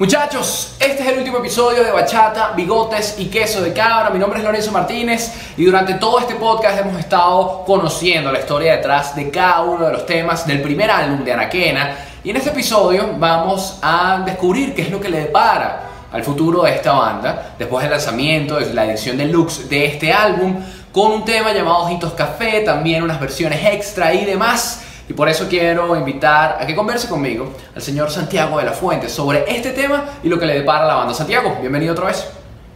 Muchachos, este es el último episodio de Bachata, Bigotes y Queso de Cabra. Mi nombre es Lorenzo Martínez y durante todo este podcast hemos estado conociendo la historia detrás de cada uno de los temas del primer álbum de Anaquena. Y en este episodio vamos a descubrir qué es lo que le depara al futuro de esta banda después del lanzamiento de la edición deluxe de este álbum con un tema llamado Ojitos Café, también unas versiones extra y demás. Y por eso quiero invitar a que converse conmigo al señor Santiago de la Fuente sobre este tema y lo que le depara la banda. Santiago, bienvenido otra vez.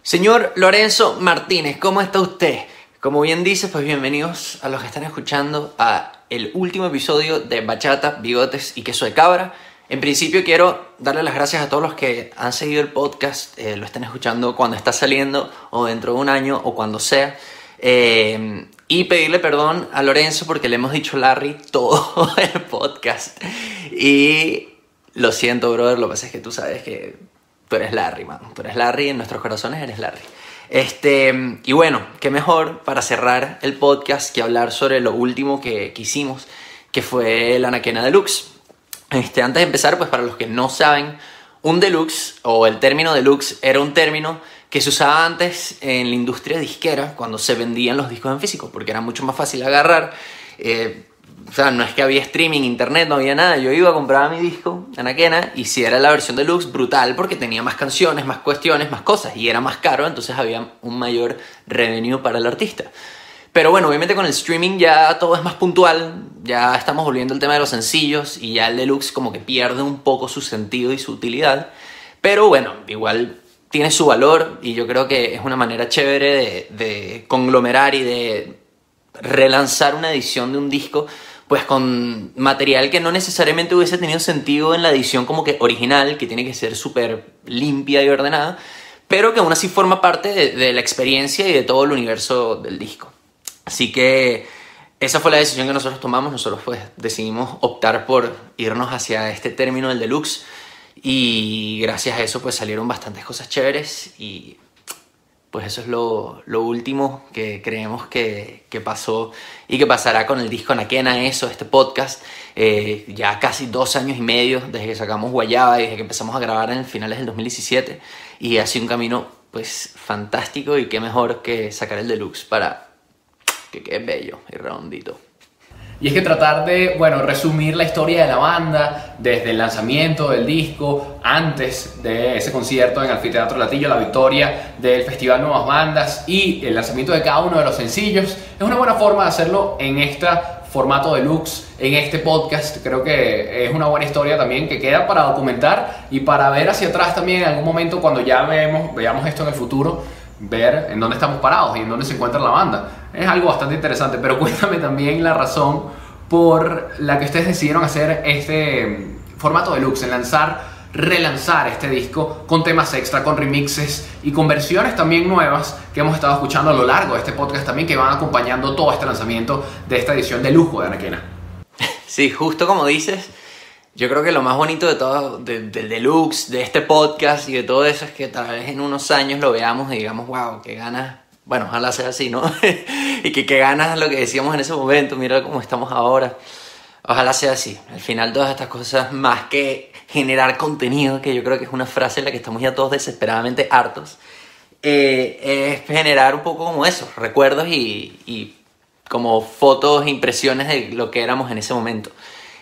Señor Lorenzo Martínez, ¿cómo está usted? Como bien dice, pues bienvenidos a los que están escuchando a el último episodio de Bachata, Bigotes y Queso de Cabra. En principio quiero darle las gracias a todos los que han seguido el podcast, eh, lo están escuchando cuando está saliendo o dentro de un año o cuando sea. Eh, y pedirle perdón a Lorenzo porque le hemos dicho Larry todo el podcast. Y lo siento, brother, lo que pasa es que tú sabes que tú eres Larry, man. Tú eres Larry, en nuestros corazones eres Larry. Este, y bueno, qué mejor para cerrar el podcast que hablar sobre lo último que, que hicimos, que fue la Anaquena Deluxe. Este, antes de empezar, pues para los que no saben, un deluxe o el término deluxe era un término que se usaba antes en la industria disquera cuando se vendían los discos en físico, porque era mucho más fácil agarrar. Eh, o sea, no es que había streaming, internet, no había nada. Yo iba a comprar mi disco, Anaquena, y si era la versión deluxe, brutal, porque tenía más canciones, más cuestiones, más cosas, y era más caro, entonces había un mayor revenue para el artista. Pero bueno, obviamente con el streaming ya todo es más puntual, ya estamos volviendo al tema de los sencillos, y ya el deluxe como que pierde un poco su sentido y su utilidad. Pero bueno, igual tiene su valor y yo creo que es una manera chévere de, conglomerar y de relanzar una edición de un disco pues con material que no necesariamente hubiese tenido sentido en la edición como que original, que tiene que ser súper limpia y ordenada, pero que aún así forma parte de, de, la experiencia y de todo el universo del disco. Así que esa fue la decisión que nosotros tomamos, nosotros pues decidimos optar por irnos hacia este término del deluxe y gracias a eso pues salieron bastantes cosas chéveres y pues eso es lo, lo último que creemos que, que, pasó y que pasará con el disco Naquena, eso, este podcast. Eh, ya casi dos años y medio desde que sacamos Guayaba y desde que empezamos a grabar en finales del 2017 y ha sido un camino pues fantástico y qué mejor que sacar el deluxe para que quede bello y redondito. Y es que tratar de, bueno, resumir la historia de la banda desde el lanzamiento del disco, antes de ese concierto en Anfiteatro Latillo, la victoria del Festival Nuevas Bandas y el lanzamiento de cada uno de los sencillos, es una buena forma de hacerlo en este formato deluxe, en este podcast. Creo que es una buena historia también que queda para documentar y para ver hacia atrás también en algún momento cuando ya vemos, veamos esto en el futuro, ver en dónde estamos parados y en dónde se encuentra la banda. Es algo bastante interesante, pero cuéntame también la razón por la que ustedes decidieron hacer este formato deluxe, en lanzar, relanzar este disco con temas extra, con remixes y con versiones también nuevas que hemos estado escuchando a lo largo de este podcast también que van acompañando todo este lanzamiento de esta edición de lujo de Anaquena. Sí, justo como dices, yo creo que lo más bonito de todo, del deluxe, de este podcast y de todo eso es que tal vez en unos años lo veamos y digamos, wow, qué ganas bueno, ojalá sea así, ¿no? y que, que ganas lo que decíamos en ese momento, mira cómo estamos ahora. Ojalá sea así. Al final todas estas cosas, más que generar contenido, que yo creo que es una frase en la que estamos ya todos desesperadamente hartos, eh, es generar un poco como eso, recuerdos y, y como fotos, impresiones de lo que éramos en ese momento.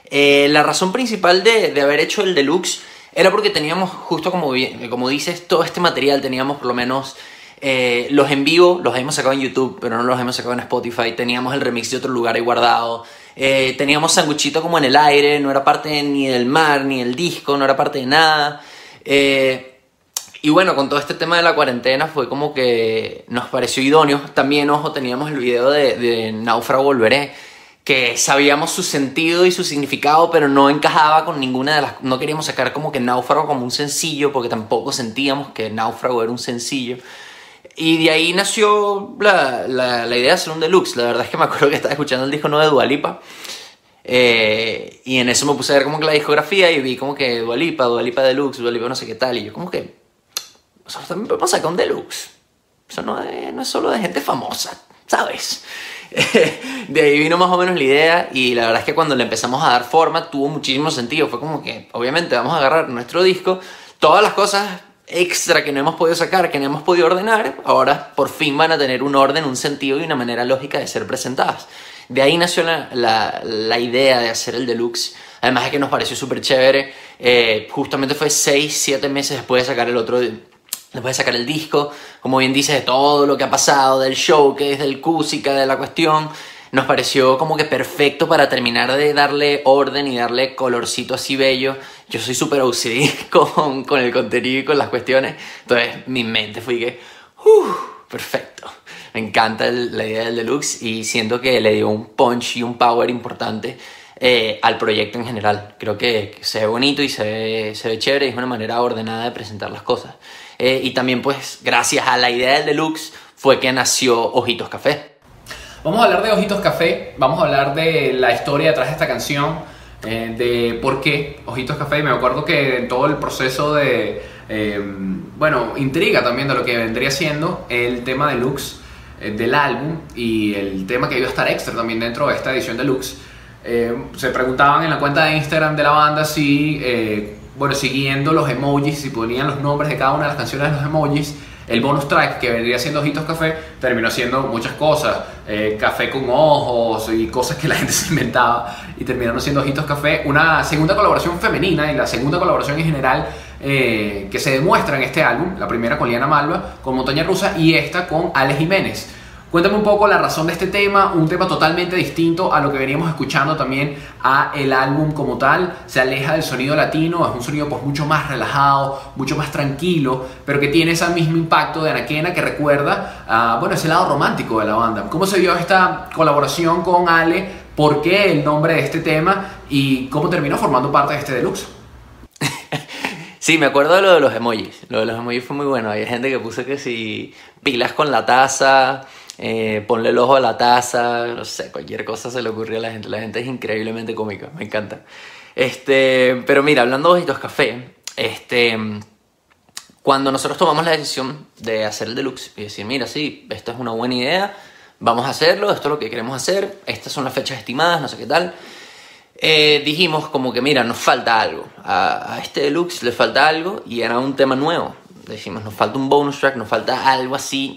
Eh, la razón principal de, de, haber hecho el deluxe era porque teníamos, justo como, como dices, todo este material, teníamos por lo menos eh, los en vivo los hemos sacado en YouTube, pero no los hemos sacado en Spotify. Teníamos el remix de otro lugar ahí guardado. Eh, teníamos Sanguchito como en el aire, no era parte ni del mar, ni del disco, no era parte de nada. Eh, y bueno, con todo este tema de la cuarentena fue como que nos pareció idóneo. También, ojo, teníamos el video de, de Náufrago Volveré, que sabíamos su sentido y su significado, pero no encajaba con ninguna de las... No queríamos sacar como que Náufrago como un sencillo, porque tampoco sentíamos que Náufrago era un sencillo. Y de ahí nació la, la, la, idea de hacer un deluxe. La verdad es que me acuerdo que estaba escuchando el disco nuevo de Dualipa. Eh, y en eso me puse a ver como que la discografía y vi como que Dualipa, Dualipa Deluxe, Dualipa no sé qué tal. Y yo como que... Nosotros también podemos sacar un deluxe. Eso no es, no es solo de gente famosa, ¿sabes? de ahí vino más o menos la idea y la verdad es que cuando le empezamos a dar forma tuvo muchísimo sentido. Fue como que, obviamente, vamos a agarrar nuestro disco todas las cosas extra que no hemos podido sacar, que no hemos podido ordenar, ahora por fin van a tener un orden, un sentido y una manera lógica de ser presentadas. De ahí nació la, idea de hacer el deluxe. Además de que nos pareció súper chévere. Eh, justamente fue 6, 7 meses después de sacar el otro, después de sacar el disco. Como bien dice, de todo lo que ha pasado, del show, que es del Cusica, de la cuestión nos pareció como que perfecto para terminar de darle orden y darle colorcito así bello. Yo soy súper OCD con, con, el contenido y con las cuestiones, entonces mi mente fue que, uh, perfecto. Me encanta la idea del deluxe y siento que le dio un punch y un power importante eh, al proyecto en general. Creo que, se ve bonito y se ve, se ve chévere y es una manera ordenada de presentar las cosas. Eh, y también pues gracias a la idea del deluxe fue que nació Ojitos Café. Vamos a hablar de Ojitos Café, vamos a hablar de la historia detrás de esta canción, eh, de por qué Ojitos Café. Me acuerdo que en todo el proceso de, em, bueno, intriga también de lo que vendría siendo el tema deluxe eh, del álbum y el tema que iba a estar extra también dentro de esta edición deluxe. Eh, se preguntaban en la cuenta de Instagram de la banda si, bueno, siguiendo los emojis, si ponían los nombres de cada una de las canciones de los emojis, el bonus track que vendría siendo Ojitos Café terminó siendo muchas cosas, eh, café con ojos y cosas que la gente se inventaba y terminaron siendo Ojitos Café. Una segunda colaboración femenina y la segunda colaboración en general eh, que se demuestra en este álbum, la primera con Liana Malva, con Montaña Rusa y esta con Alex Jiménez. Cuéntame un poco la razón de este tema, un tema totalmente distinto a lo que veníamos escuchando también a el álbum como tal. Se aleja del sonido latino, es un sonido pues mucho más relajado, mucho más tranquilo, pero que tiene ese mismo impacto de Anaquena que recuerda a, bueno, ese lado romántico de la banda. ¿Cómo se dio esta colaboración con Ale? ¿Por qué el nombre de este tema? ¿Y cómo terminó formando parte de este deluxe? Sí, me acuerdo de lo de los emojis. Lo de los emojis fue muy bueno. Hay gente que puso que si pilas con la taza, eh, ponle el ojo a la taza, no sé, cualquier cosa se le ocurrió a la gente. La gente es increíblemente cómica, me encanta. Este, pero mira, hablando de Ojitos Café, este, cuando nosotros tomamos la decisión de hacer el deluxe y decir, mira, sí, esta es una buena idea, vamos a hacerlo, esto es lo que queremos hacer, estas son las fechas estimadas, no sé qué tal. Eh, dijimos como que, mira, nos falta algo. A, este deluxe le falta algo y era un tema nuevo. Decimos, nos falta un bonus track, nos falta algo así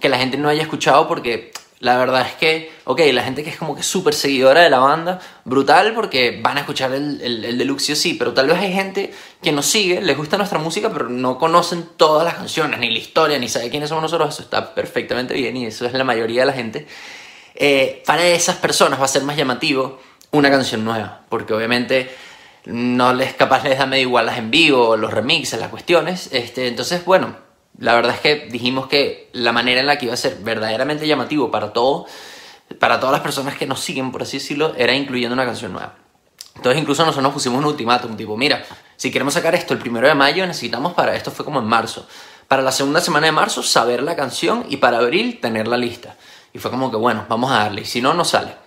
que la gente no haya escuchado porque la verdad es que, ok, la gente que es como que súper seguidora de la banda, brutal porque van a escuchar el, el, el deluxe sí, pero tal vez hay gente que nos sigue, les gusta nuestra música, pero no conocen todas las canciones, ni la historia, ni sabe quiénes somos nosotros, eso está perfectamente bien y eso es la mayoría de la gente. Eh, para esas personas va a ser más llamativo una canción nueva, porque obviamente no les capaz les da medio igual las en vivo, los remixes, las cuestiones, este, entonces bueno, la verdad es que dijimos que la manera en la que iba a ser verdaderamente llamativo para todo, para todas las personas que nos siguen, por así decirlo, era incluyendo una canción nueva. Entonces incluso nosotros nos pusimos un ultimátum, tipo, mira, si queremos sacar esto el primero de mayo, necesitamos para, esto fue como en marzo, para la segunda semana de marzo saber la canción y para abril tener la lista. Y fue como que, bueno, vamos a darle, y si no, no sale.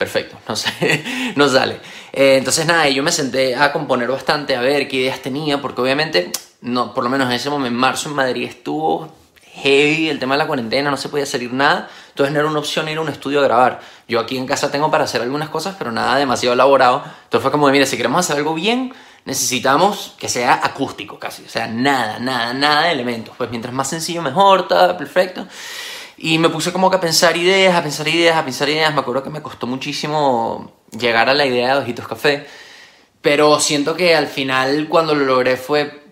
Perfecto, no, sale, no sale. Eh, entonces nada, yo me senté a componer bastante, a ver qué ideas tenía, porque obviamente no, por lo menos en ese momento, en marzo en Madrid estuvo heavy el tema de la cuarentena, no se podía salir nada, entonces no era una opción ir a un estudio a grabar. Yo aquí en casa tengo para hacer algunas cosas, pero nada demasiado elaborado. Entonces fue como, mira, si queremos hacer algo bien, necesitamos que sea acústico casi, o sea, nada, nada, nada de elementos. Pues mientras más sencillo, mejor, está perfecto. Y me puse como que a pensar ideas, a pensar ideas, a pensar ideas. Me acuerdo que me costó muchísimo llegar a la idea de Ojitos Café, pero siento que al final cuando lo logré fue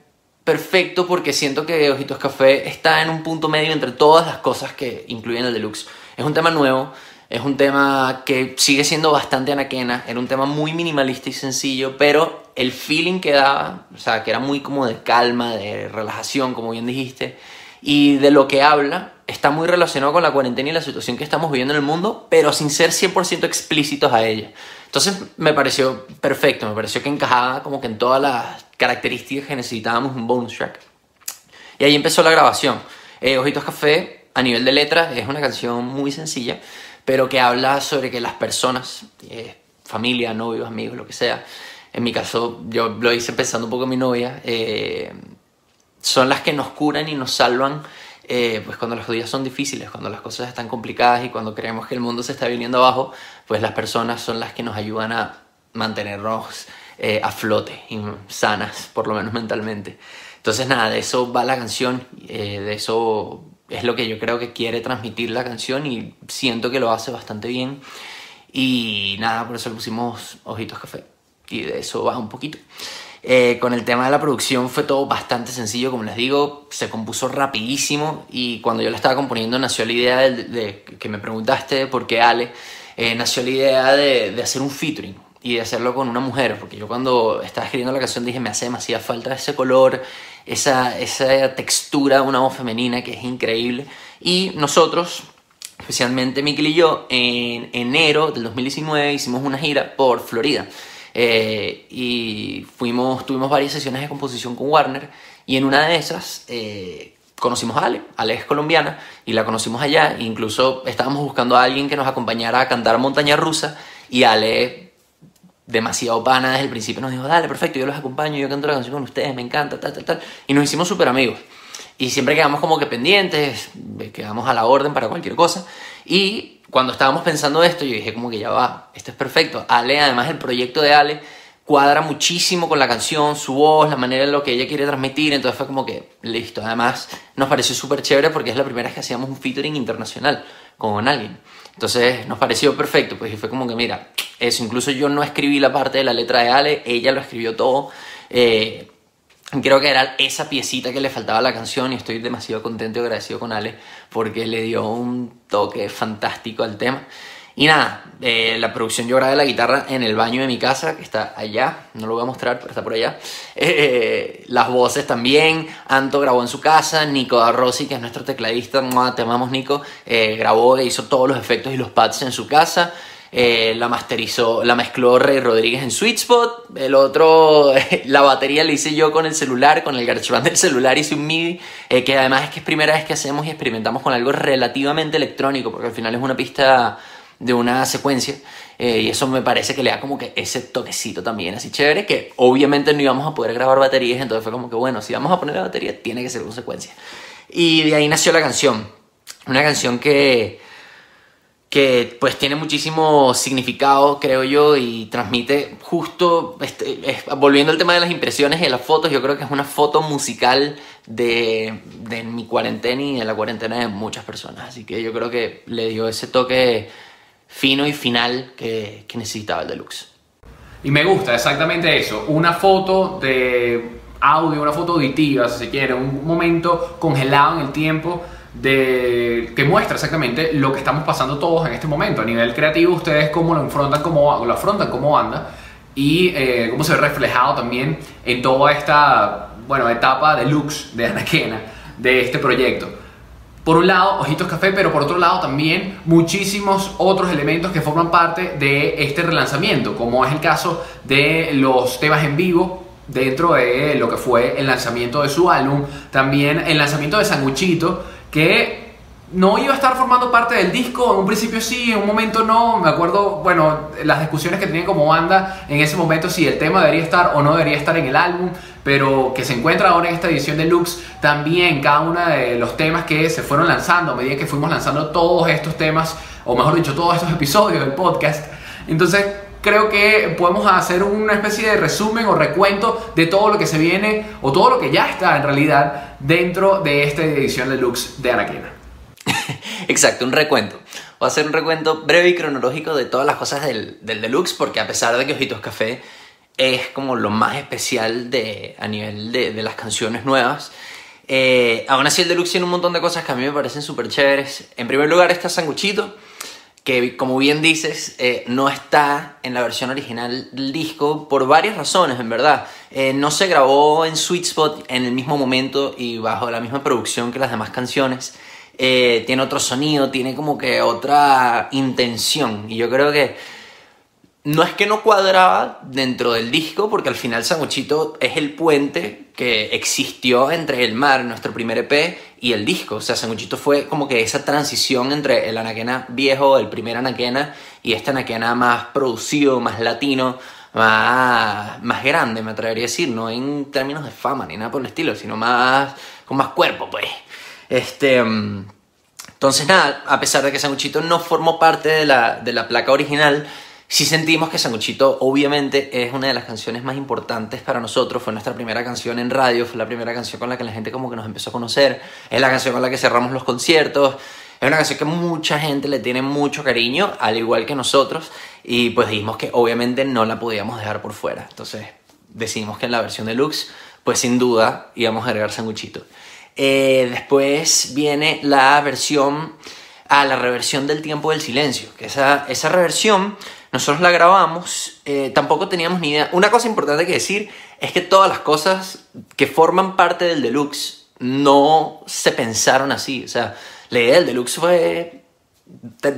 perfecto porque siento que Ojitos Café está en un punto medio entre todas las cosas que incluyen el deluxe. Es un tema nuevo, es un tema que sigue siendo bastante anaquena, era un tema muy minimalista y sencillo, pero el feeling que daba, o sea, que era muy como de calma, de relajación, como bien dijiste, y de lo que habla, está muy relacionado con la cuarentena y la situación que estamos viviendo en el mundo, pero sin ser 100% explícitos a ella. Entonces me pareció perfecto, me pareció que encajaba como que en todas las características que necesitábamos un bonus track. Y ahí empezó la grabación. Eh, Ojitos Café, a nivel de letras, es una canción muy sencilla, pero que habla sobre que las personas, eh, familia, novios, amigos, lo que sea, en mi caso yo lo hice pensando un poco en mi novia, eh, son las que nos curan y nos salvan eh, pues cuando los días son difíciles, cuando las cosas están complicadas y cuando creemos que el mundo se está viniendo abajo, pues las personas son las que nos ayudan a mantenernos eh, a flote y sanas, por lo menos mentalmente. Entonces nada, de eso va la canción, eh, de eso es lo que yo creo que quiere transmitir la canción y siento que lo hace bastante bien. Y nada, por eso le pusimos Ojitos Café. Y de eso va un poquito. Eh, con el tema de la producción fue todo bastante sencillo, como les digo, se compuso rapidísimo y cuando yo la estaba componiendo nació la idea de, que me preguntaste por qué Ale, eh, nació la idea de, hacer un featuring y de hacerlo con una mujer, porque yo cuando estaba escribiendo la canción dije me hace demasiada falta ese color, esa, esa textura una voz femenina que es increíble y nosotros especialmente Mikkel y yo, en enero del 2019 hicimos una gira por Florida. Eh, y fuimos, tuvimos varias sesiones de composición con Warner y en una de esas eh, conocimos a Ale, Ale es colombiana y la conocimos allá, incluso estábamos buscando a alguien que nos acompañara a cantar Montaña Rusa y Ale, demasiado pana desde el principio, nos dijo, dale, perfecto, yo los acompaño, yo canto la canción con ustedes, me encanta, tal, tal, tal, y nos hicimos súper amigos. Y siempre quedamos como que pendientes, quedamos a la orden para cualquier cosa. Y cuando estábamos pensando esto, yo dije como que ya va, esto es perfecto. Ale, además el proyecto de Ale cuadra muchísimo con la canción, su voz, la manera en lo que ella quiere transmitir, entonces fue como que listo. Además nos pareció súper chévere porque es la primera vez que hacíamos un featuring internacional con alguien. Entonces nos pareció perfecto, pues y fue como que mira, eso, incluso yo no escribí la parte de la letra de Ale, ella lo escribió todo. Eh, Creo que era esa piecita que le faltaba a la canción y estoy demasiado contento y agradecido con Ale porque le dio un toque fantástico al tema. Y nada, eh, la producción yo grabé la guitarra en el baño de mi casa, que está allá, no lo voy a mostrar, pero está por allá. Eh, las voces también, Anto grabó en su casa, Nico Rossi, que es nuestro tecladista, te amamos Nico, eh, grabó e hizo todos los efectos y los pads en su casa. Eh, la masterizó, la mezcló Rey Rodríguez en Sweet Spot, el otro, la batería la hice yo con el celular, con el GarageBand del celular hice un MIDI, eh, que además es que es primera vez que hacemos y experimentamos con algo relativamente electrónico, porque al final es una pista de una secuencia, eh, y eso me parece que le da como que ese toquecito también así chévere, que obviamente no íbamos a poder grabar baterías, entonces fue como que bueno, si vamos a poner la batería tiene que ser con secuencia. Y de ahí nació la canción, una canción que que pues tiene muchísimo significado, creo yo, y transmite justo, este, volviendo al tema de las impresiones y las fotos, yo creo que es una foto musical de, de, mi cuarentena y de la cuarentena de muchas personas, así que yo creo que le dio ese toque fino y final que, que necesitaba el deluxe. Y me gusta exactamente eso, una foto de audio, una foto auditiva, si se quiere, un momento congelado en el tiempo de, que muestra exactamente lo que estamos pasando todos en este momento. A nivel creativo, ustedes cómo lo afrontan como, lo afrontan como banda y eh, cómo se ve reflejado también en toda esta bueno, etapa de looks de Anaquena, de este proyecto. Por un lado, Ojitos Café, pero por otro lado también muchísimos otros elementos que forman parte de este relanzamiento, como es el caso de los temas en vivo dentro de lo que fue el lanzamiento de su álbum, también el lanzamiento de Sanguchito, que no iba a estar formando parte del disco, en un principio sí, en un momento no, me acuerdo, bueno, las discusiones que tenían como banda en ese momento si el tema debería estar o no debería estar en el álbum, pero que se encuentra ahora en esta edición de Lux, también cada uno de los temas que se fueron lanzando a medida que fuimos lanzando todos estos temas, o mejor dicho, todos estos episodios del podcast. Entonces, creo que podemos hacer una especie de resumen o recuento de todo lo que se viene o todo lo que ya está en realidad dentro de esta edición deluxe de Anaquena. Exacto, un recuento. Voy a hacer un recuento breve y cronológico de todas las cosas del, del deluxe porque a pesar de que Ojitos Café es como lo más especial a nivel de, de las canciones nuevas, eh, aún así el deluxe tiene un montón de cosas que a mí me parecen súper chéveres. En primer lugar está Sanguchito que como bien dices, eh, no está en la versión original del disco por varias razones, en verdad. Eh, no se grabó en Sweet Spot en el mismo momento y bajo la misma producción que las demás canciones. Eh, tiene otro sonido, tiene como que otra intención. Y yo creo que no es que no cuadraba dentro del disco, porque al final Sanguchito es el puente que existió entre el mar, nuestro primer EP, y el disco. O sea, Sanguchito fue como que esa transición entre el Anaquena viejo, el primer Anaquena, y este Anaquena más producido, más latino, más, más grande, me atrevería a decir, no en términos de fama ni nada por el estilo, sino más con más cuerpo, pues. Este. Entonces, nada, a pesar de que Sanguchito no formó parte de la, de la placa original, Sí sentimos que Sanguchito obviamente es una de las canciones más importantes para nosotros, fue nuestra primera canción en radio, fue la primera canción con la que la gente como que nos empezó a conocer, es la canción con la que cerramos los conciertos, es una canción que mucha gente le tiene mucho cariño, al igual que nosotros, y pues dijimos que obviamente no la podíamos dejar por fuera, entonces decidimos que en la versión deluxe, pues sin duda íbamos a agregar Sanguchito. Eh, después viene la versión, a la reversión del tiempo del silencio, que esa, esa reversión nosotros la grabamos, eh, tampoco teníamos ni idea. Una cosa importante que decir es que todas las cosas que forman parte del deluxe no se pensaron así. O sea, la idea del deluxe fue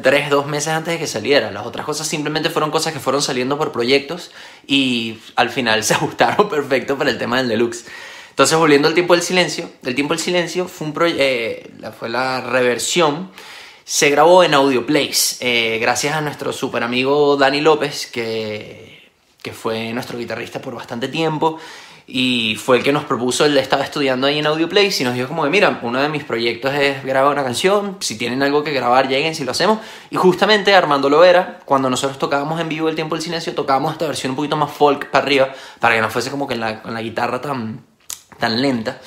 tres, dos meses antes de que saliera. Las otras cosas simplemente fueron cosas que fueron saliendo por proyectos y al final se ajustaron perfecto para el tema del deluxe. Entonces, volviendo al tiempo del silencio, el tiempo del silencio fue, un eh, fue la reversión se grabó en Audio Place, eh, gracias a nuestro super amigo Dani López, que, que fue nuestro guitarrista por bastante tiempo y fue el que nos propuso, él estaba estudiando ahí en Audio Place y nos dijo como que mira, uno de mis proyectos es grabar una canción, si tienen algo que grabar lleguen si lo hacemos y justamente Armando Lovera, cuando nosotros tocábamos en vivo El Tiempo del Silencio, tocábamos esta versión un poquito más folk para arriba para que no fuese como que la, la guitarra tan, tan lenta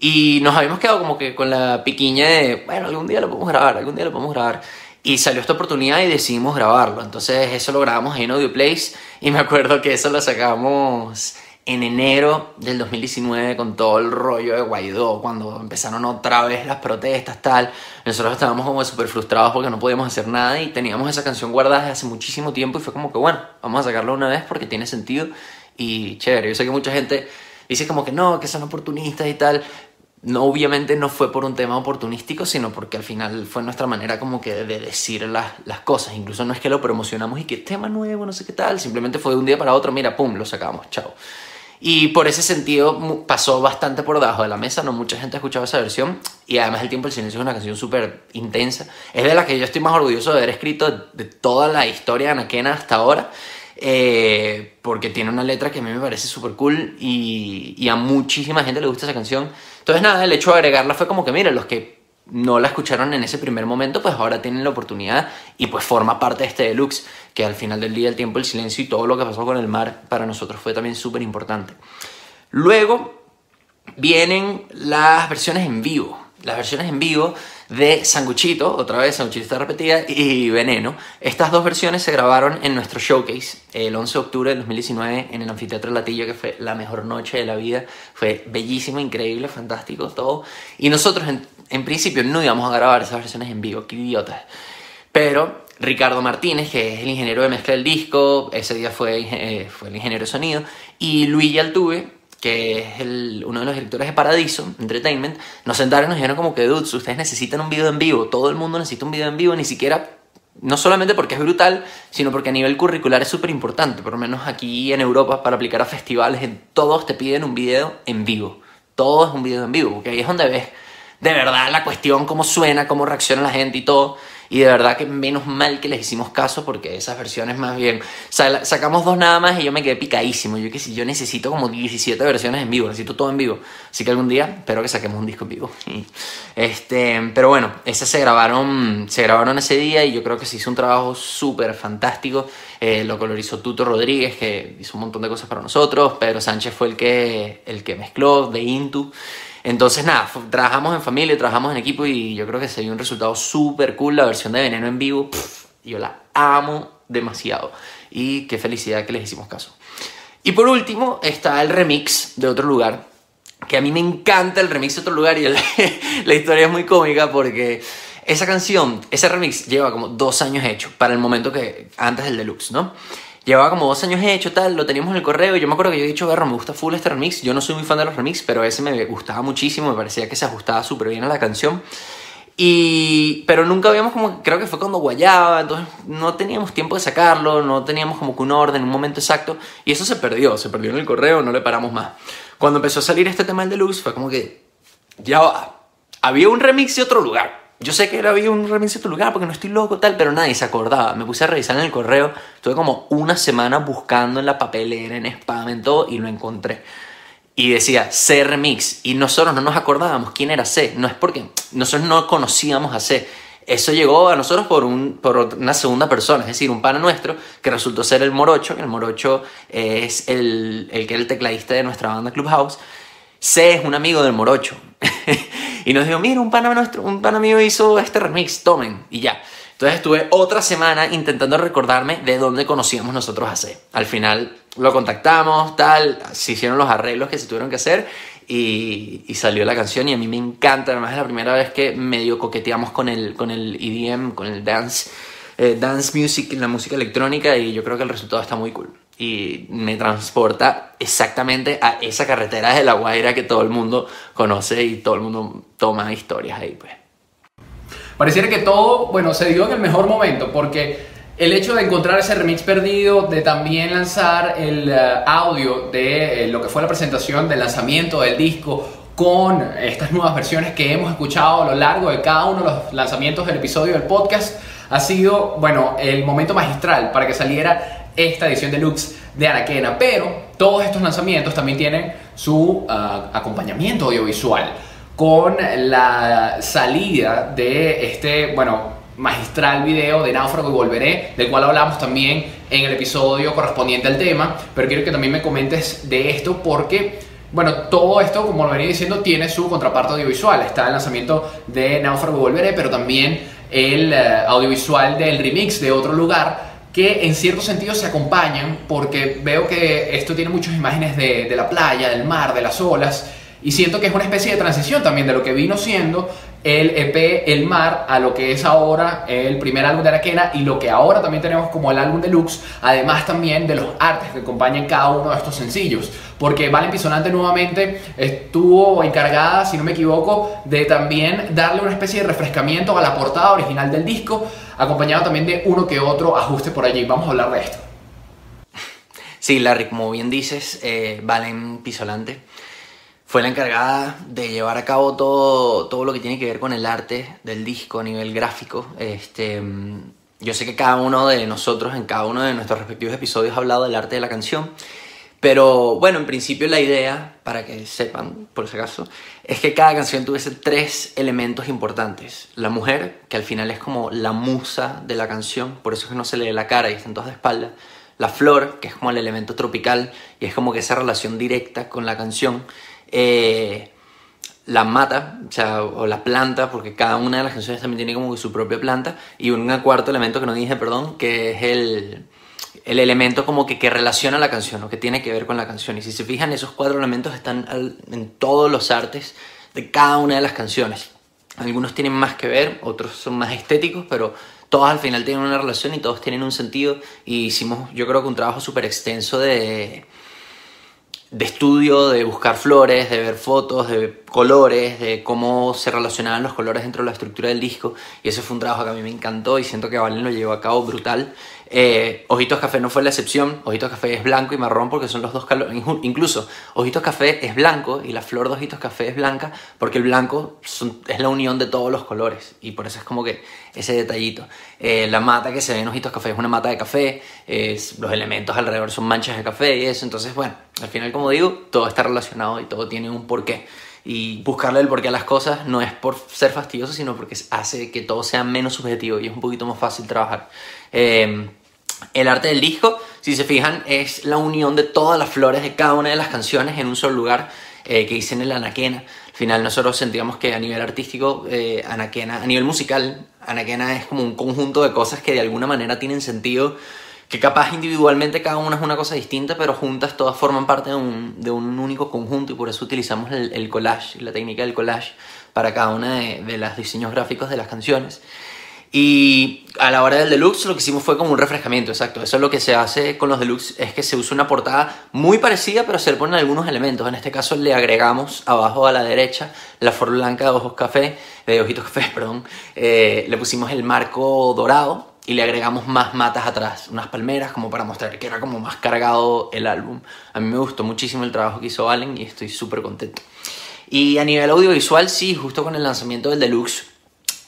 y nos habíamos quedado como que con la piquiña de, bueno, algún día lo podemos grabar, algún día lo podemos grabar. Y salió esta oportunidad y decidimos grabarlo. Entonces eso lo grabamos en Audio Place y me acuerdo que eso lo sacamos en enero del 2019 con todo el rollo de Guaidó, cuando empezaron otra vez las protestas, tal. Nosotros estábamos como súper frustrados porque no podíamos hacer nada y teníamos esa canción guardada desde hace muchísimo tiempo y fue como que, bueno, vamos a sacarla una vez porque tiene sentido y chévere. Yo sé que mucha gente dice como que no, que son oportunistas y tal, no, obviamente no fue por un tema oportunístico, sino porque al final fue nuestra manera como que de decir las, las cosas. Incluso no es que lo promocionamos y que tema nuevo, no sé qué tal. Simplemente fue de un día para otro, mira, pum, lo sacamos, chao. Y por ese sentido pasó bastante por debajo de la mesa, no mucha gente ha escuchado esa versión. Y además El tiempo del silencio es una canción súper intensa. Es de la que yo estoy más orgulloso de haber escrito de, toda la historia de Anaquena hasta ahora. Eh, porque tiene una letra que a mí me parece súper cool y, y a muchísima gente le gusta esa canción. Entonces nada, el hecho de agregarla fue como que, mira, los que no la escucharon en ese primer momento, pues ahora tienen la oportunidad y pues forma parte de este deluxe, que al final del día el tiempo, el silencio y todo lo que pasó con el mar para nosotros fue también súper importante. Luego vienen las versiones en vivo. Las versiones en vivo de Sanguchito, otra vez Sanguchito repetida, y Veneno. Estas dos versiones se grabaron en nuestro showcase el 11 de octubre de 2019 en el Anfiteatro Latillo, que fue la mejor noche de la vida. Fue bellísimo, increíble, fantástico, todo. Y nosotros en, principio no íbamos a grabar esas versiones en vivo, qué idiotas. Pero Ricardo Martínez, que es el ingeniero de mezcla del disco, ese día fue, eh, fue el ingeniero de sonido, y Luis Altuve, que es el, uno de los directores de Paradiso Entertainment, nos sentaron y nos dijeron como que, dudes, ustedes necesitan un video en vivo, todo el mundo necesita un video en vivo, ni siquiera, no solamente porque es brutal, sino porque a nivel curricular es súper importante, por lo menos aquí en Europa, para aplicar a festivales, en todos te piden un video en vivo, todo es un video en vivo, porque ahí es donde ves de verdad la cuestión, cómo suena, cómo reacciona la gente y todo. Y de verdad que menos mal que les hicimos caso porque esas versiones más bien... sacamos dos nada más y yo me quedé picadísimo. Yo que si yo necesito como 17 versiones en vivo, necesito todo en vivo. Así que algún día espero que saquemos un disco en vivo. Este, pero bueno, esas se grabaron, se grabaron ese día y yo creo que se hizo un trabajo súper fantástico. Eh, lo colorizó Tuto Rodríguez, que hizo un montón de cosas para nosotros. Pedro Sánchez fue el que, el que mezcló de Intu. Entonces, nada, trabajamos en familia, trabajamos en equipo y yo creo que se dio un resultado súper cool. La versión de Veneno en vivo, yo la amo demasiado. Y qué felicidad que les hicimos caso. Y por último está el remix de otro lugar, que a mí me encanta el remix de otro lugar y la historia es muy cómica porque esa canción, ese remix lleva como dos años hecho para el momento que antes del deluxe, ¿no? Llevaba como dos años hecho, tal, lo teníamos en el correo. Y yo me acuerdo que yo he dicho, Berro, me gusta full este remix. Yo no soy muy fan de los remix, pero ese me gustaba muchísimo. Me parecía que se ajustaba súper bien a la canción. Y, pero nunca habíamos como, creo que fue cuando guayaba, entonces no teníamos tiempo de sacarlo, no teníamos como que un orden, un momento exacto, y eso se perdió, se perdió en el correo, no le paramos más. Cuando empezó a salir este tema del deluxe fue como que, ya había un remix de otro lugar, yo sé que había un remix en tu lugar porque no estoy loco, tal, pero nadie se acordaba. Me puse a revisar en el correo. Estuve como una semana buscando en la papelera, en spam, en todo, y lo encontré. Y decía C remix. Y nosotros no nos acordábamos quién era C. No es porque nosotros no conocíamos a C. Eso llegó a nosotros por, un, por una segunda persona, es decir, un pana nuestro que resultó ser el Morocho, el Morocho es el, el que era el tecladista de nuestra banda Clubhouse. C es un amigo del Morocho. y nos dijo, mira, un pana, nuestro, un pana mío hizo este remix, tomen, y ya. Entonces estuve otra semana intentando recordarme de dónde conocíamos nosotros a C. Al final lo contactamos, tal, se hicieron los arreglos que se tuvieron que hacer y, salió la canción y a mí me encanta. Además es la primera vez que medio coqueteamos con el, con el EDM, con el dance, eh, dance music, la música electrónica y yo creo que el resultado está muy cool. Y me transporta exactamente a esa carretera de La Guaira que todo el mundo conoce y todo el mundo toma historias ahí, pues. Pareciera que todo, bueno, se dio en el mejor momento, porque el hecho de encontrar ese remix perdido, de también lanzar el eh, audio de eh, lo que fue la presentación del lanzamiento del disco con estas nuevas versiones que hemos escuchado a lo largo de cada uno de los lanzamientos del episodio del podcast, ha sido, bueno, el momento magistral para que saliera esta edición deluxe de Araquena. Pero todos estos lanzamientos también tienen su ah, acompañamiento audiovisual con la salida de este, bueno, magistral video de Náufrago y Volveré, del cual hablamos también en el episodio correspondiente al tema, pero quiero que también me comentes de esto porque, bueno, todo esto, como lo venía diciendo, tiene su contraparte audiovisual. Está el lanzamiento de Náufrago y Volveré, pero también el eh, audiovisual del remix de otro lugar que en cierto sentido se acompañan porque veo que esto tiene muchas imágenes de, de la playa, del mar, de las olas y siento que es una especie de transición también de lo que vino siendo el EP El Mar a lo que es ahora el primer álbum de Araquena y lo que ahora también tenemos como el álbum deluxe, además también de los artes que acompañan cada uno de estos sencillos. Porque Valen Pisonante nuevamente estuvo encargada, si no me equivoco, de también darle una especie de refrescamiento a la portada original del disco, acompañado también de uno que otro ajuste por allí. Vamos a hablar de esto. Sí, Larry, como bien dices, eh, Valen Pisolante fue la encargada de llevar a cabo todo, todo lo que tiene que ver con el arte del disco a nivel gráfico. Este, yo sé que cada uno de nosotros en cada uno de nuestros respectivos episodios ha hablado del arte de la canción, pero bueno, en principio la idea, para que sepan, por si acaso, es que cada canción tuviese tres elementos importantes. La mujer, que al final es como la musa de la canción, por eso es que no se le ve la cara y están todas de espalda. La flor, que es como el elemento tropical y es como que esa relación directa con la canción eh, la mata, o, sea, o la planta, porque cada una de las canciones también tiene como su propia planta, y un cuarto elemento que no dije, perdón, que es el, el elemento como que, que relaciona la canción, o que tiene que ver con la canción. Y si se fijan, esos cuatro elementos están en todos los artes de cada una de las canciones. Algunos tienen más que ver, otros son más estéticos, pero todos al final tienen una relación y todos tienen un sentido. Y hicimos, yo creo que un trabajo súper extenso de de estudio, de buscar flores, de ver fotos, de colores, de cómo se relacionaban los colores dentro de la estructura del disco. Y ese fue un trabajo que a mí me encantó y siento que Valen lo llevó a cabo brutal. Eh, Ojitos Café no fue la excepción. Ojitos Café es blanco y marrón porque son los dos colores. Incluso Ojitos Café es blanco y la flor de Ojitos Café es blanca porque el blanco es la unión de todos los colores. Y por eso es como que ese detallito. Eh, la mata que se ve en Ojitos Café es una mata de café. los elementos alrededor son manchas de café y eso. Entonces, bueno, al final, como digo, todo está relacionado y todo tiene un porqué. Y buscarle el porqué a las cosas no es por ser fastidioso, sino porque hace que todo sea menos subjetivo y es un poquito más fácil trabajar. Eh, el arte del disco, si se fijan, es la unión de todas las flores de cada una de las canciones en un solo lugar eh, que dicen el Anaquena. Al final nosotros sentíamos que a nivel artístico, eh, Anaquena, a nivel musical, Anaquena es como un conjunto de cosas que de alguna manera tienen sentido, que capaz individualmente cada una es una cosa distinta, pero juntas todas forman parte de un, de un único conjunto y por eso utilizamos el, el collage, la técnica del collage para cada una de, de los diseños gráficos de las canciones. Y a la hora del deluxe lo que hicimos fue como un refrescamiento, exacto. Eso es lo que se hace con los deluxe, es que se usa una portada muy parecida, pero se le ponen algunos elementos. En este caso le agregamos abajo a la derecha la flor blanca de ojos café, de ojitos café, perdón. Eh, le pusimos el marco dorado y le agregamos más matas atrás, unas palmeras como para mostrar que era como más cargado el álbum. A mí me gustó muchísimo el trabajo que hizo Allen y estoy súper contento. Y a nivel audiovisual, sí, justo con el lanzamiento del deluxe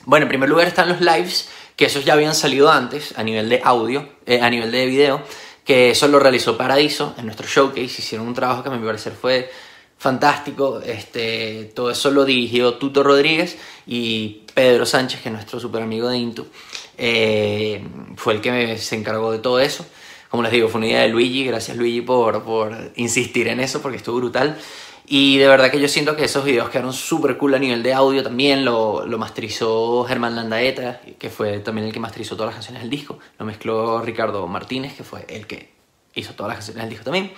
bueno, en primer lugar están los lives, que esos ya habían salido antes a nivel de audio, eh, a nivel de video, que eso lo realizó Paradiso en nuestro showcase. Hicieron un trabajo que a mi parecer fue fantástico. Este, todo eso lo dirigió Tuto Rodríguez y Pedro Sánchez, que es nuestro super amigo de Intu, eh, fue el que se encargó de todo eso. Como les digo, fue una idea de Luigi, gracias Luigi por, por insistir en eso porque estuvo brutal. Y de verdad que yo siento que esos videos quedaron súper cool a nivel de audio también. Lo, lo, masterizó Germán Landaeta, que fue también el que masterizó todas las canciones del disco. Lo mezcló Ricardo Martínez, que fue el que hizo todas las canciones del disco también.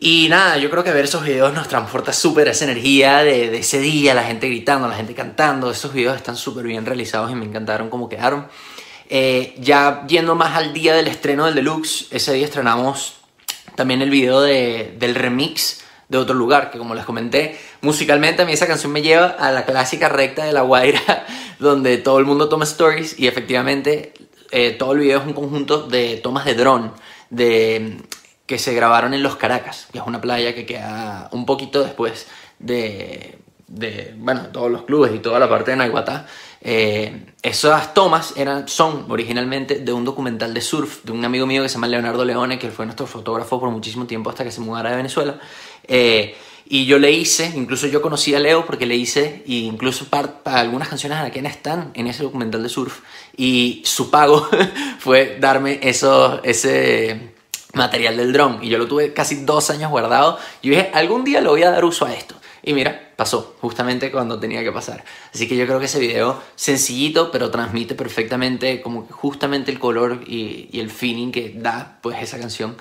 Y nada, yo creo que ver esos videos nos transporta súper esa energía de, de, ese día, la gente gritando, la gente cantando. Esos videos están súper bien realizados y me encantaron cómo quedaron. Eh, ya yendo más al día del estreno del Deluxe, ese día estrenamos también el video de, del remix de otro lugar, que como les comenté, musicalmente a mí esa canción me lleva a la clásica recta de La Guaira, donde todo el mundo toma stories y efectivamente eh, todo el video es un conjunto de tomas de dron, de, que se grabaron en Los Caracas, que es una playa que queda un poquito después de, bueno, todos los clubes y toda la parte de Naiguatá. Eh, esas tomas eran, son originalmente de un documental de surf de un amigo mío que se llama Leonardo Leone, que fue nuestro fotógrafo por muchísimo tiempo hasta que se mudara de Venezuela. Eh, y yo le hice, incluso yo conocí a Leo porque le hice, e incluso para, algunas canciones anaquenas están en ese documental de surf. Y su pago fue darme eso, ese material del dron. Y yo lo tuve casi dos años guardado. Y dije, algún día le voy a dar uso a esto. Y mira, pasó justamente cuando tenía que pasar. Así que yo creo que ese video, sencillito, pero transmite perfectamente como justamente el color y, y el feeling que da pues esa canción.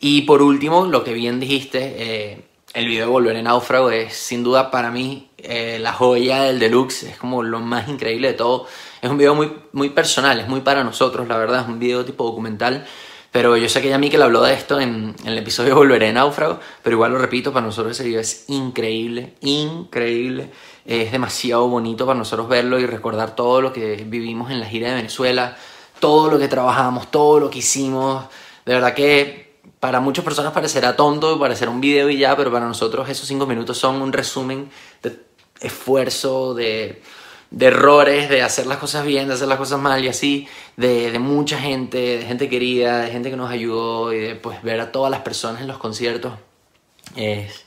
Y por último, lo que bien dijiste, eh, el video de Volver en Náufrago es sin duda para mí eh, la joya del deluxe, es como lo más increíble de todo. Es un video muy, muy personal, es muy para nosotros, la verdad, es un video tipo documental. Pero yo sé que ya le habló de esto en, en, el episodio de Volveré Náufrago, pero igual lo repito, para nosotros ese video es increíble, increíble. Es demasiado bonito para nosotros verlo y recordar todo lo que vivimos en la gira de Venezuela, todo lo que trabajamos, todo lo que hicimos. De verdad que para muchas personas parecerá tonto, parecerá un video y ya, pero para nosotros esos cinco minutos son un resumen de esfuerzo, de errores, de hacer las cosas bien, de hacer las cosas mal y así, de, de, mucha gente, de gente querida, de gente que nos ayudó y de pues ver a todas las personas en los conciertos es,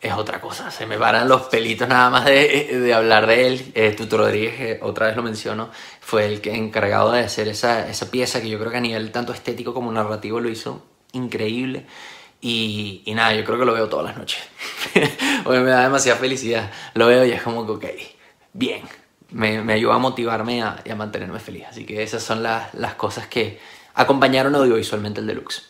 es otra cosa. Se me paran los pelitos nada más de, de hablar de él. Eh, Tuto Rodríguez, otra vez lo menciono, fue el que encargado de hacer esa, esa pieza que yo creo que a nivel tanto estético como narrativo lo hizo increíble. Y, y nada, yo creo que lo veo todas las noches. me da demasiada felicidad. Lo veo y es como que, ok, bien. Me, me ayuda a motivarme a, y a mantenerme feliz. Así que esas son las, las cosas que acompañaron audiovisualmente el deluxe.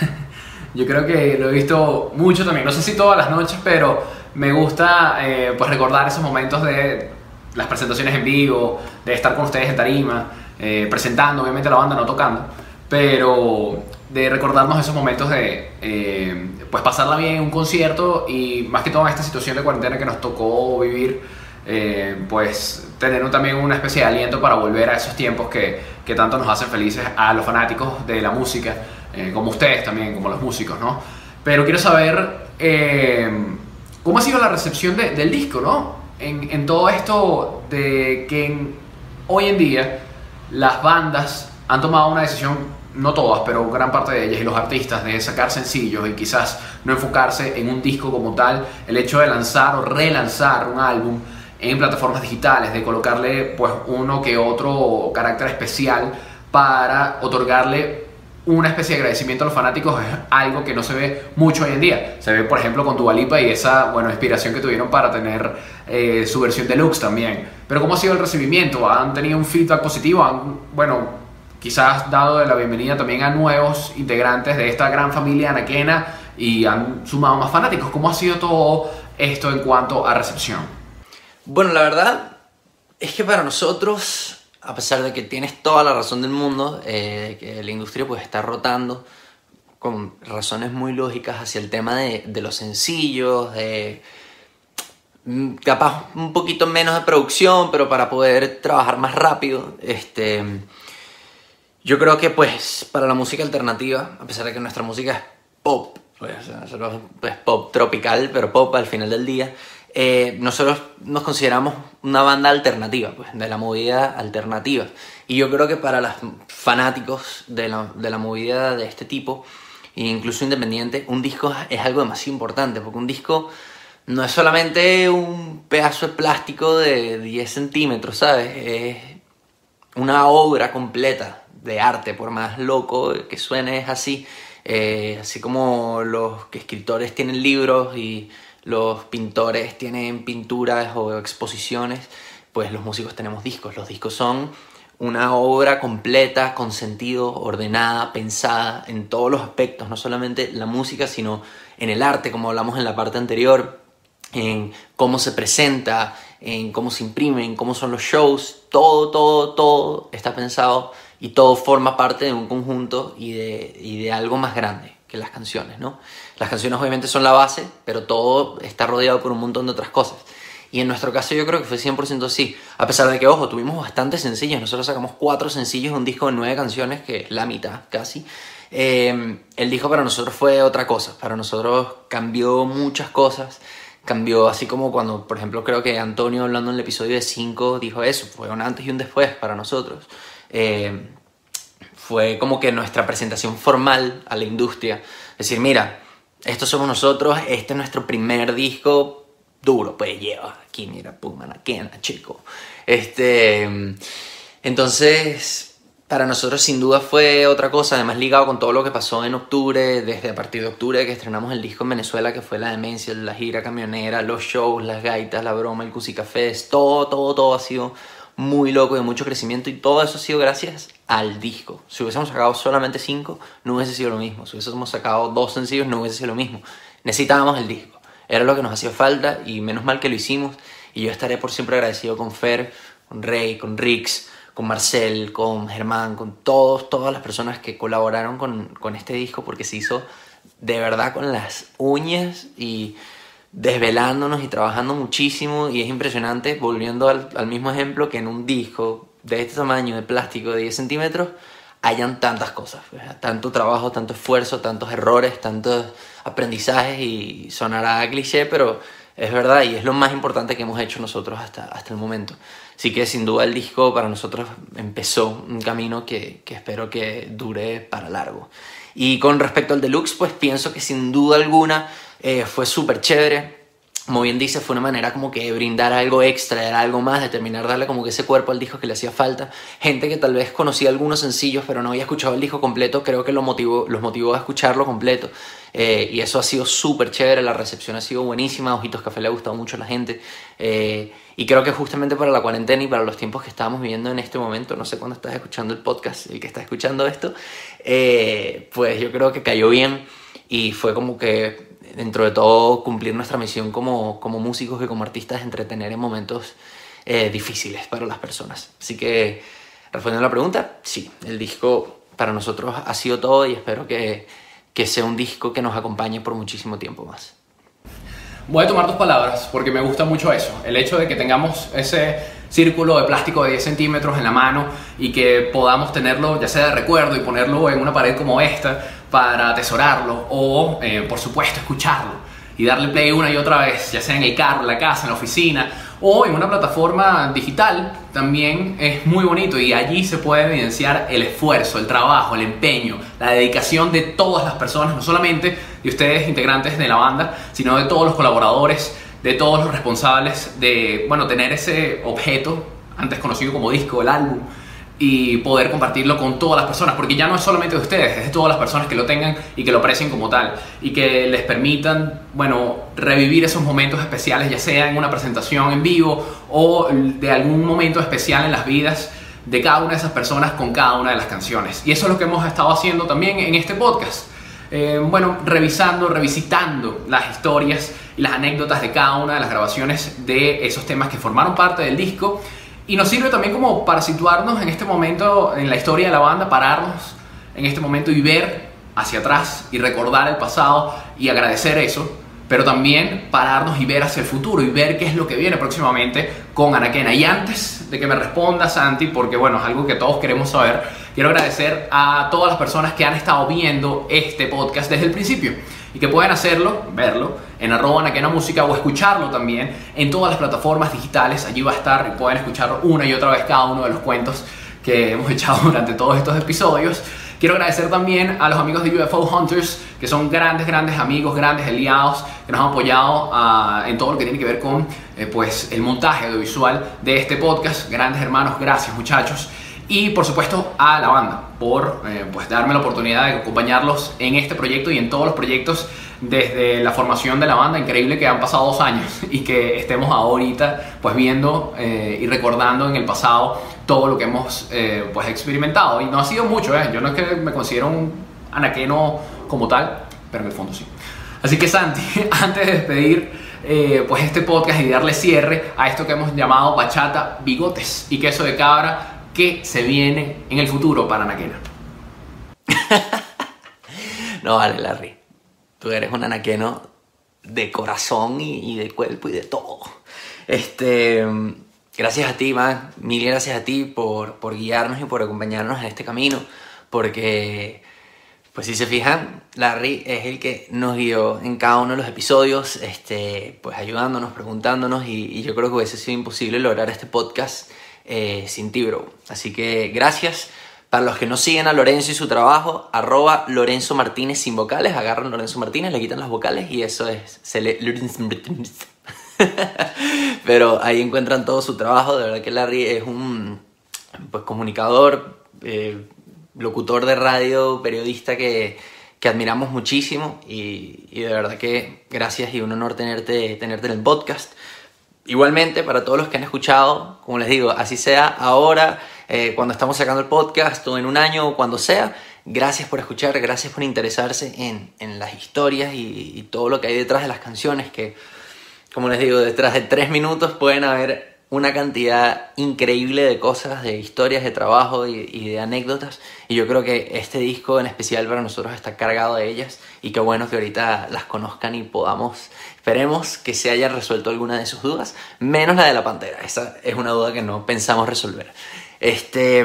Yo creo que lo he visto mucho también, no sé si todas las noches, pero me gusta eh, pues recordar esos momentos de las presentaciones en vivo, de estar con ustedes en tarima, eh, presentando, obviamente la banda no tocando, pero de recordarnos esos momentos de eh, pues pasarla bien en un concierto y más que todo esta situación de cuarentena que nos tocó vivir eh, pues tener también una especie de aliento para volver a esos tiempos que, que tanto nos hacen felices a los fanáticos de la música, eh, como ustedes también, como los músicos, ¿no? Pero quiero saber eh, cómo ha sido la recepción de, del disco, ¿no? En, todo esto de que hoy en día las bandas han tomado una decisión, no todas, pero gran parte de ellas y los artistas, de sacar sencillos y quizás no enfocarse en un disco como tal, el hecho de lanzar o relanzar un álbum en plataformas digitales, de colocarle pues uno que otro carácter especial para otorgarle una especie de agradecimiento a los fanáticos es algo que no se ve mucho hoy en día. Se ve, por ejemplo, con Dualipa y esa bueno, inspiración que tuvieron para tener eh, su versión deluxe también. Pero ¿cómo ha sido el recibimiento? ¿Han tenido un feedback positivo? ¿Han, bueno, quizás dado la bienvenida también a nuevos integrantes de esta gran familia anaquena y han sumado más fanáticos? ¿Cómo ha sido todo esto en cuanto a recepción? Bueno, la verdad es que para nosotros, a pesar de que tienes toda la razón del mundo, eh, que la industria pues está rotando con razones muy lógicas hacia el tema de, de los sencillos, de mm, capaz un poquito menos de producción, pero para poder trabajar más rápido, este, yo creo que pues para la música alternativa, a pesar de que nuestra música es pop, pues, pues pop tropical, pero pop al final del día, eh, nosotros nos consideramos una banda alternativa, pues, de la movida alternativa. Y yo creo que para los fanáticos de la, de la movida de este tipo, incluso independiente, un disco es algo demasiado importante, porque un disco no es solamente un pedazo de plástico de 10 centímetros, ¿sabes? Es una obra completa de arte, por más loco que suene, es así. Eh, así como los escritores tienen libros y los pintores tienen pinturas o exposiciones, pues los músicos tenemos discos. Los discos son una obra completa, con sentido, ordenada, pensada en todos los aspectos, no solamente la música, sino en el arte, como hablamos en la parte anterior, en cómo se presenta, en cómo se imprime, en cómo son los shows, todo, todo, todo está pensado y todo forma parte de un conjunto y de, y de algo más grande que las canciones, ¿no? Las canciones obviamente son la base, pero todo está rodeado por un montón de otras cosas. Y en nuestro caso yo creo que fue 100% así. A pesar de que, ojo, tuvimos bastantes sencillos. Nosotros sacamos cuatro sencillos de un disco de nueve canciones, que es la mitad casi. Eh, el disco para nosotros fue otra cosa. Para nosotros cambió muchas cosas. Cambió así como cuando, por ejemplo, creo que Antonio hablando en el episodio de 5 dijo eso. Fue un antes y un después para nosotros. Eh, fue como que nuestra presentación formal a la industria. Decir, mira, estos somos nosotros, este es nuestro primer disco duro, pues lleva aquí, mira, puma, quena, chico. Este, entonces, para nosotros sin duda fue otra cosa, además ligado con todo lo que pasó en octubre, desde a partir de octubre que estrenamos el disco en Venezuela, que fue la demencia, la gira camionera, los shows, las gaitas, la broma, el Cusi Cafés, todo, todo, todo ha sido muy loco, de mucho crecimiento y todo eso ha sido gracias al disco. Si hubiésemos sacado solamente cinco, no hubiese sido lo mismo. Si hubiésemos sacado dos sencillos, no hubiese sido lo mismo. Necesitábamos el disco. Era lo que nos hacía falta y menos mal que lo hicimos. Y yo estaré por siempre agradecido con Fer, con Rey, con Rix, con Marcel, con Germán, con todos, todas las personas que colaboraron con, con este disco porque se hizo de verdad con las uñas y desvelándonos y trabajando muchísimo y es impresionante, volviendo al, mismo ejemplo, que en un disco de este tamaño de plástico de 10 centímetros hayan tantas cosas, pues, tanto trabajo, tanto esfuerzo, tantos errores, tantos aprendizajes y sonará cliché, pero es verdad y es lo más importante que hemos hecho nosotros hasta, hasta el momento. Así que sin duda el disco para nosotros empezó un camino que, que espero que dure para largo. Y con respecto al deluxe, pues pienso que sin duda alguna eh, fue súper chévere como bien dice, fue una manera como que brindar algo extra, de algo más, de terminar darle como que ese cuerpo al disco que le hacía falta. Gente que tal vez conocía algunos sencillos, pero no había escuchado el disco completo, creo que lo motivó, los motivó a escucharlo completo. Eh, y eso ha sido súper chévere, la recepción ha sido buenísima, Ojitos Café le ha gustado mucho a la gente. Eh, y creo que justamente para la cuarentena y para los tiempos que estamos viviendo en este momento, no sé cuándo estás escuchando el podcast, el que está escuchando esto, pues yo creo que cayó bien y fue como que dentro de todo cumplir nuestra misión como, como músicos y como artistas, entretener en momentos eh, difíciles para las personas. Así que, respondiendo a la pregunta, sí, el disco para nosotros ha sido todo y espero que, que sea un disco que nos acompañe por muchísimo tiempo más. Voy a tomar tus palabras porque me gusta mucho eso, el hecho de que tengamos ese círculo de plástico de 10 centímetros en la mano y que podamos tenerlo ya sea de recuerdo y ponerlo en una pared como esta para atesorarlo o, eh, por supuesto, escucharlo y darle play una y otra vez, ya sea en el carro, en la casa, en la oficina o en una plataforma digital, también es muy bonito y allí se puede evidenciar el esfuerzo, el trabajo, el empeño, la dedicación de todas las personas, no solamente de ustedes integrantes de la banda, sino de todos los colaboradores, de todos los responsables de, bueno, tener ese objeto, antes conocido como disco, el álbum, y poder compartirlo con todas las personas, porque ya no es solamente de ustedes, es de todas las personas que lo tengan y que lo aprecien como tal y que les permitan, bueno, revivir esos momentos especiales, ya sea en una presentación en vivo o de algún momento especial en las vidas de cada una de esas personas con cada una de las canciones. Y eso es lo que hemos estado haciendo también en este podcast. Eh, bueno, revisando, revisitando las historias y las anécdotas de cada una de las grabaciones de esos temas que formaron parte del disco y nos sirve también como para situarnos en este momento en la historia de la banda, pararnos en este momento y ver hacia atrás y recordar el pasado y agradecer eso, pero también pararnos y ver hacia el futuro y ver qué es lo que viene próximamente con Anaquena. Y antes de que me responda Santi, porque bueno, es algo que todos queremos saber, quiero agradecer a todas las personas que han estado viendo este podcast desde el principio y que pueden hacerlo, verlo, en arroba Naquena Música o escucharlo también en todas las plataformas digitales. Allí va a estar y pueden escuchar una y otra vez cada uno de los cuentos que hemos echado durante todos estos episodios. Quiero agradecer también a los amigos de UFO Hunters, que son grandes, grandes amigos, grandes aliados, que nos han apoyado ah, en todo lo que tiene que ver con eh, pues, el montaje audiovisual de este podcast. Grandes hermanos, gracias muchachos. Y por supuesto a la banda por eh, pues darme la oportunidad de acompañarlos en este proyecto y en todos los proyectos desde la formación de la banda. Increíble que han pasado dos años y que estemos ahorita pues viendo eh, y recordando en el pasado todo lo que hemos eh, pues experimentado. Y no ha sido mucho, yo no es que me considero un anaqueno como tal, pero en el fondo sí. Así que Santi, antes de despedir pues este podcast y darle cierre a esto que hemos llamado bachata, bigotes y queso de cabra, ¿Qué se viene en el futuro para Anaquena? no, vale, Larry. Tú eres un anaqueno de corazón y, de cuerpo y de todo. Este, gracias a ti, man. Mil gracias a ti por, por guiarnos y por acompañarnos en este camino. Porque, pues si se fijan, Larry es el que nos guió en cada uno de los episodios, este, pues ayudándonos, preguntándonos. Y, y yo creo que hubiese sido imposible lograr este podcast eh, sin ti, bro. Así que gracias. Para los que no siguen a Lorenzo y su trabajo, arroba Lorenzo Martínez sin vocales, agarran Lorenzo Martínez, le quitan las vocales y eso es. Pero ahí encuentran todo su trabajo, de verdad que Larry es un pues, comunicador, eh, locutor de radio, periodista que, que admiramos muchísimo y, y, de verdad que gracias y un honor tenerte, tenerte en el podcast. Igualmente, para todos los que han escuchado, como les digo, así sea ahora, eh, cuando estamos sacando el podcast o en un año o cuando sea, gracias por escuchar, gracias por interesarse en, en las historias y, y, todo lo que hay detrás de las canciones, que, como les digo, detrás de tres minutos pueden haber una cantidad increíble de cosas, de historias, de trabajo y, de anécdotas. Y yo creo que este disco en especial para nosotros está cargado de ellas y qué bueno que ahorita las conozcan y podamos, esperemos que se haya resuelto alguna de sus dudas, menos la de la pantera. Esa es una duda que no pensamos resolver. Este,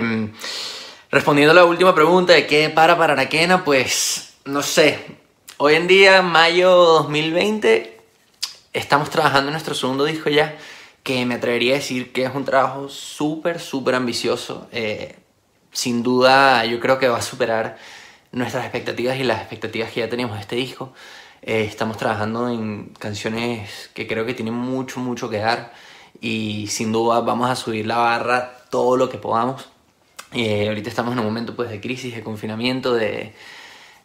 respondiendo a la última pregunta de qué para para Anaquena, pues no sé. Hoy en día, mayo 2020, estamos trabajando en nuestro segundo disco ya que me atrevería a decir que es un trabajo súper, súper ambicioso. Eh, sin duda, yo creo que va a superar nuestras expectativas y las expectativas que ya teníamos de este disco. Eh, estamos trabajando en canciones que creo que tienen mucho, mucho que dar y sin duda vamos a subir la barra todo lo que podamos. Eh, ahorita estamos en un momento pues, de crisis, de confinamiento, de,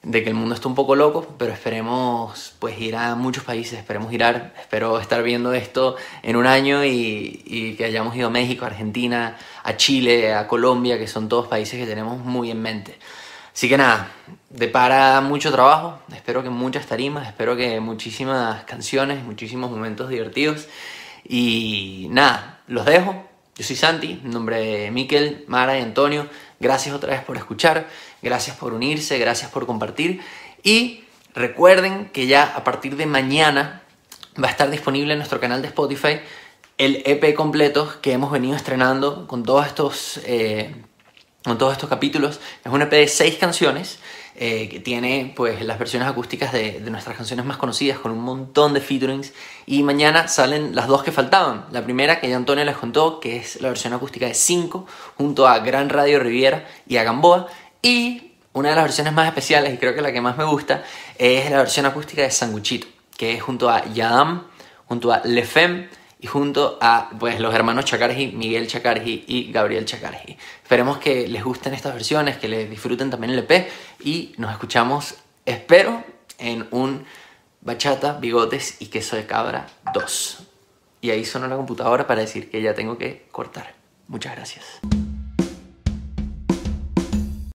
de que el mundo está un poco loco, pero esperemos pues ir a muchos países, esperemos ir a, espero estar viendo esto en un año y, y, que hayamos ido a México, a Argentina, a Chile, a Colombia, que son todos países que tenemos muy en mente. Así que nada, depara mucho trabajo, espero que muchas tarimas, espero que muchísimas canciones, muchísimos momentos divertidos y nada, los dejo. Yo soy Santi, nombre de Miquel, Mara y Antonio. Gracias otra vez por escuchar. Gracias por unirse, gracias por compartir. Y recuerden que ya a partir de mañana va a estar disponible en nuestro canal de Spotify el EP completo que hemos venido estrenando con todos estos, eh, con todos estos capítulos. Es un EP de seis canciones eh, que tiene pues las versiones acústicas de, nuestras canciones más conocidas con un montón de featurings. Y mañana salen las dos que faltaban. La primera que ya Antonio les contó, que es la versión acústica de 5 junto a Gran Radio Riviera y a Gamboa. Y una de las versiones más especiales, y creo que la que más me gusta, es la versión acústica de Sanguchito, que es junto a Yadam, junto a Lefem y junto a pues, los hermanos Chacarji, Miguel Chacarji y Gabriel Chacarji. Esperemos que les gusten estas versiones, que les disfruten también el EP y nos escuchamos, espero, en un Bachata, Bigotes y Queso de Cabra 2. Y ahí sonó la computadora para decir que ya tengo que cortar. Muchas gracias.